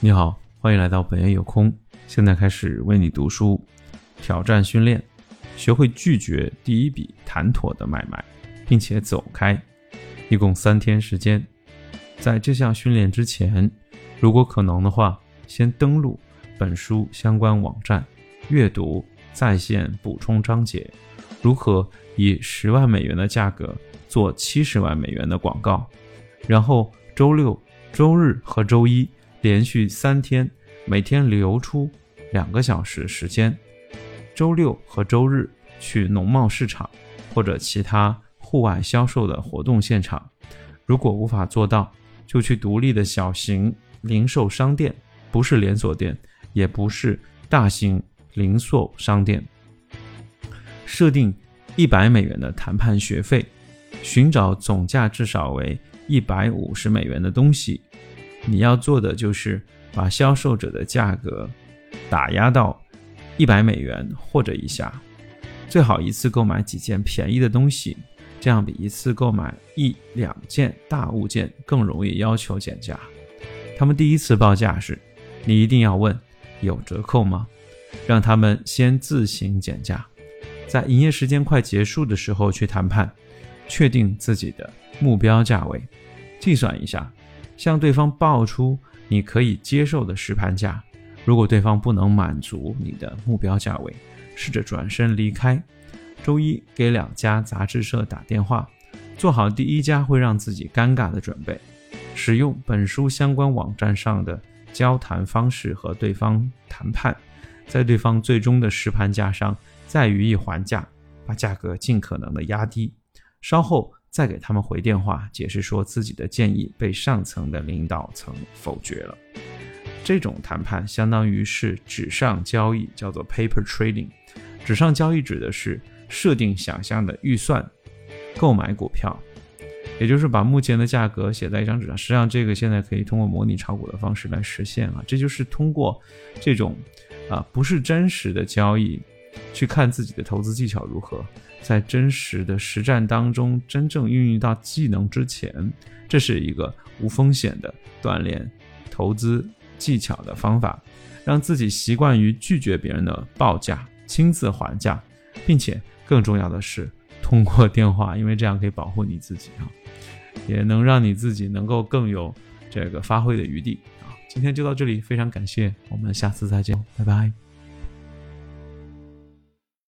你好，欢迎来到本夜有空。现在开始为你读书，挑战训练，学会拒绝第一笔谈妥的买卖，并且走开。一共三天时间。在这项训练之前，如果可能的话，先登录本书相关网站，阅读在线补充章节，如何以十万美元的价格做七十万美元的广告，然后周六、周日和周一。连续三天，每天留出两个小时时间，周六和周日去农贸市场或者其他户外销售的活动现场。如果无法做到，就去独立的小型零售商店，不是连锁店，也不是大型零售商店。设定一百美元的谈判学费，寻找总价至少为一百五十美元的东西。你要做的就是把销售者的价格打压到一百美元或者以下，最好一次购买几件便宜的东西，这样比一次购买一两件大物件更容易要求减价。他们第一次报价时，你一定要问有折扣吗？让他们先自行减价，在营业时间快结束的时候去谈判，确定自己的目标价位，计算一下。向对方报出你可以接受的实盘价，如果对方不能满足你的目标价位，试着转身离开。周一给两家杂志社打电话，做好第一家会让自己尴尬的准备，使用本书相关网站上的交谈方式和对方谈判，在对方最终的实盘价上再予以还价，把价格尽可能的压低。稍后。再给他们回电话，解释说自己的建议被上层的领导层否决了。这种谈判相当于是纸上交易，叫做 paper trading。纸上交易指的是设定想象的预算，购买股票，也就是把目前的价格写在一张纸上。实际上，这个现在可以通过模拟炒股的方式来实现啊。这就是通过这种啊不是真实的交易，去看自己的投资技巧如何。在真实的实战当中，真正运用到技能之前，这是一个无风险的锻炼投资技巧的方法，让自己习惯于拒绝别人的报价，亲自还价，并且更重要的是通过电话，因为这样可以保护你自己啊，也能让你自己能够更有这个发挥的余地啊。今天就到这里，非常感谢，我们下次再见，拜拜。